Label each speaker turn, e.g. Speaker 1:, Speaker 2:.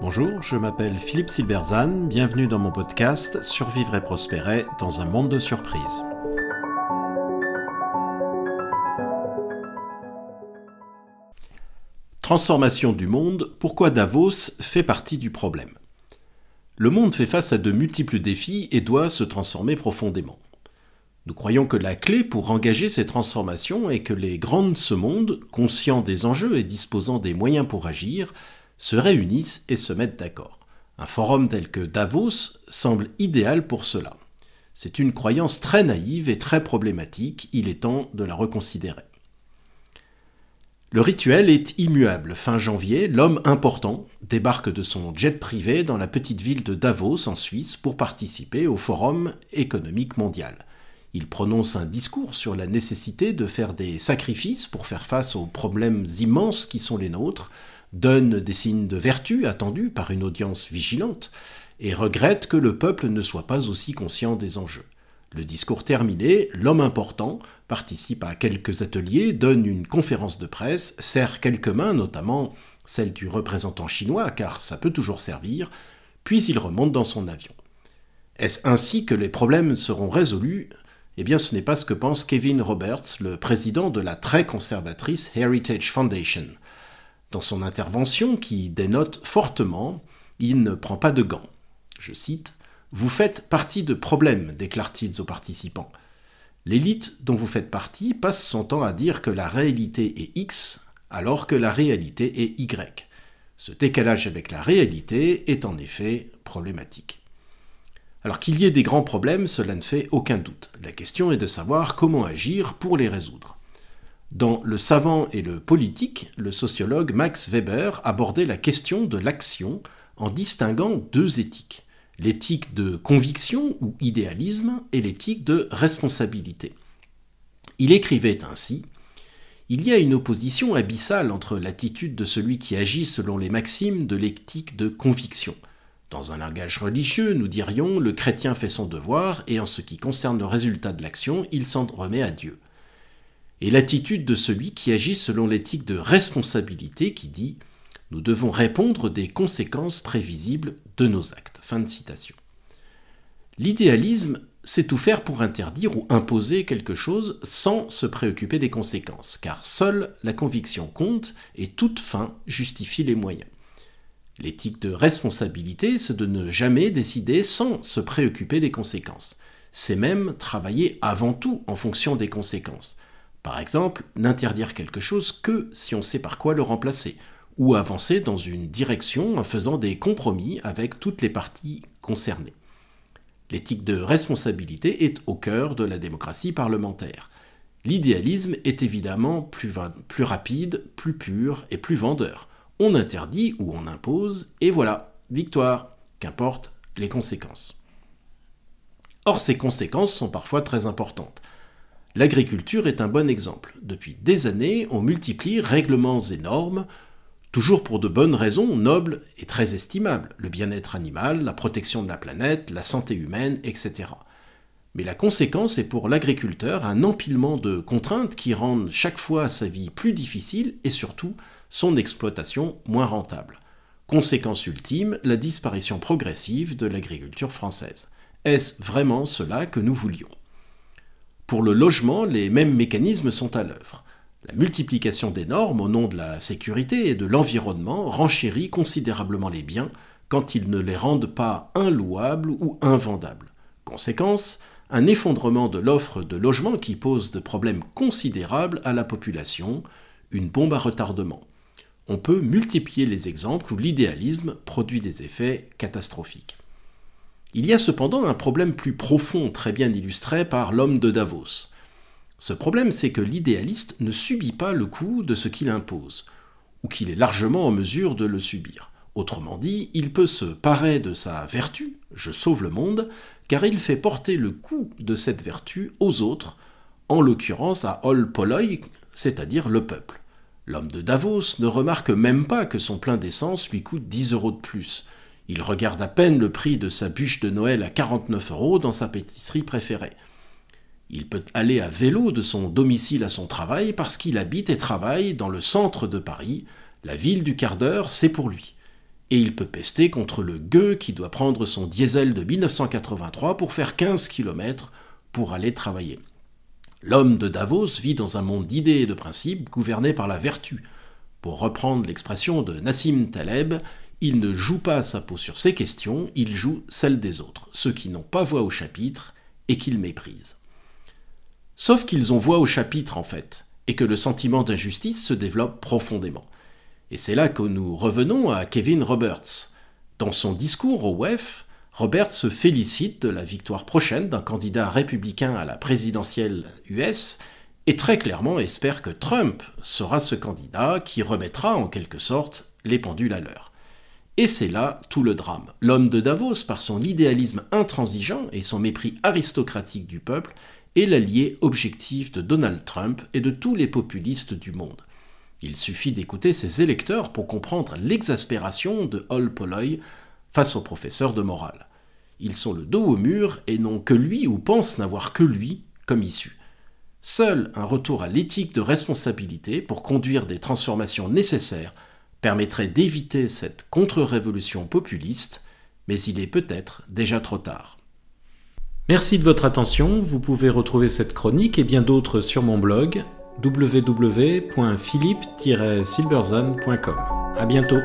Speaker 1: Bonjour, je m'appelle Philippe Silberzan, bienvenue dans mon podcast Survivre et prospérer dans un monde de surprises. Transformation du monde, pourquoi Davos fait partie du problème? Le monde fait face à de multiples défis et doit se transformer profondément. Nous croyons que la clé pour engager ces transformations est que les grands de ce monde, conscients des enjeux et disposant des moyens pour agir, se réunissent et se mettent d'accord. Un forum tel que Davos semble idéal pour cela. C'est une croyance très naïve et très problématique, il est temps de la reconsidérer. Le rituel est immuable. Fin janvier, l'homme important débarque de son jet privé dans la petite ville de Davos en Suisse pour participer au Forum économique mondial. Il prononce un discours sur la nécessité de faire des sacrifices pour faire face aux problèmes immenses qui sont les nôtres, donne des signes de vertu attendus par une audience vigilante, et regrette que le peuple ne soit pas aussi conscient des enjeux. Le discours terminé, l'homme important participe à quelques ateliers, donne une conférence de presse, serre quelques mains, notamment celle du représentant chinois, car ça peut toujours servir, puis il remonte dans son avion. Est-ce ainsi que les problèmes seront résolus? Eh bien ce n'est pas ce que pense Kevin Roberts, le président de la très conservatrice Heritage Foundation. Dans son intervention, qui dénote fortement, il ne prend pas de gants. Je cite Vous faites partie de problèmes, déclare-t-il aux participants. L'élite dont vous faites partie passe son temps à dire que la réalité est X alors que la réalité est Y. Ce décalage avec la réalité est en effet problématique. Alors qu'il y ait des grands problèmes, cela ne fait aucun doute. La question est de savoir comment agir pour les résoudre. Dans Le savant et le politique, le sociologue Max Weber abordait la question de l'action en distinguant deux éthiques, l'éthique de conviction ou idéalisme et l'éthique de responsabilité. Il écrivait ainsi Il y a une opposition abyssale entre l'attitude de celui qui agit selon les maximes de l'éthique de conviction. Dans un langage religieux, nous dirions le chrétien fait son devoir et en ce qui concerne le résultat de l'action, il s'en remet à Dieu et l'attitude de celui qui agit selon l'éthique de responsabilité qui dit Nous devons répondre des conséquences prévisibles de nos actes. L'idéalisme, c'est tout faire pour interdire ou imposer quelque chose sans se préoccuper des conséquences, car seule la conviction compte et toute fin justifie les moyens. L'éthique de responsabilité, c'est de ne jamais décider sans se préoccuper des conséquences. C'est même travailler avant tout en fonction des conséquences. Par exemple, n'interdire quelque chose que si on sait par quoi le remplacer, ou avancer dans une direction en faisant des compromis avec toutes les parties concernées. L'éthique de responsabilité est au cœur de la démocratie parlementaire. L'idéalisme est évidemment plus, rapide, plus pur et plus vendeur. On interdit ou on impose, et voilà, victoire, qu'importe les conséquences. Or, ces conséquences sont parfois très importantes. L'agriculture est un bon exemple. Depuis des années, on multiplie règlements et normes, toujours pour de bonnes raisons nobles et très estimables, le bien-être animal, la protection de la planète, la santé humaine, etc. Mais la conséquence est pour l'agriculteur un empilement de contraintes qui rendent chaque fois sa vie plus difficile et surtout son exploitation moins rentable. Conséquence ultime, la disparition progressive de l'agriculture française. Est-ce vraiment cela que nous voulions? Pour le logement, les mêmes mécanismes sont à l'œuvre. La multiplication des normes au nom de la sécurité et de l'environnement renchérit considérablement les biens quand ils ne les rendent pas inlouables ou invendables. Conséquence, un effondrement de l'offre de logement qui pose de problèmes considérables à la population, une bombe à retardement. On peut multiplier les exemples où l'idéalisme produit des effets catastrophiques. Il y a cependant un problème plus profond, très bien illustré par l'homme de Davos. Ce problème, c'est que l'idéaliste ne subit pas le coût de ce qu'il impose, ou qu'il est largement en mesure de le subir. Autrement dit, il peut se parer de sa vertu, je sauve le monde, car il fait porter le coût de cette vertu aux autres, en l'occurrence à Ol Polloi, c'est-à-dire le peuple. L'homme de Davos ne remarque même pas que son plein d'essence lui coûte 10 euros de plus, il regarde à peine le prix de sa bûche de Noël à 49 euros dans sa pâtisserie préférée. Il peut aller à vélo de son domicile à son travail parce qu'il habite et travaille dans le centre de Paris. La ville du quart d'heure, c'est pour lui. Et il peut pester contre le gueux qui doit prendre son diesel de 1983 pour faire 15 km pour aller travailler. L'homme de Davos vit dans un monde d'idées et de principes gouverné par la vertu. Pour reprendre l'expression de Nassim Taleb, il ne joue pas sa peau sur ses questions, il joue celle des autres, ceux qui n'ont pas voix au chapitre et qu'il méprise. Sauf qu'ils ont voix au chapitre en fait, et que le sentiment d'injustice se développe profondément. Et c'est là que nous revenons à Kevin Roberts. Dans son discours au WEF, Roberts se félicite de la victoire prochaine d'un candidat républicain à la présidentielle US et très clairement espère que Trump sera ce candidat qui remettra en quelque sorte les pendules à l'heure. Et c'est là tout le drame. L'homme de Davos, par son idéalisme intransigeant et son mépris aristocratique du peuple, est l'allié objectif de Donald Trump et de tous les populistes du monde. Il suffit d'écouter ses électeurs pour comprendre l'exaspération de Hall Polloy face au professeur de morale. Ils sont le dos au mur et n'ont que lui ou pensent n'avoir que lui comme issue. Seul un retour à l'éthique de responsabilité pour conduire des transformations nécessaires permettrait d'éviter cette contre-révolution populiste, mais il est peut-être déjà trop tard. Merci de votre attention. Vous pouvez retrouver cette chronique et bien d'autres sur mon blog www.philippe-silberzan.com. À bientôt.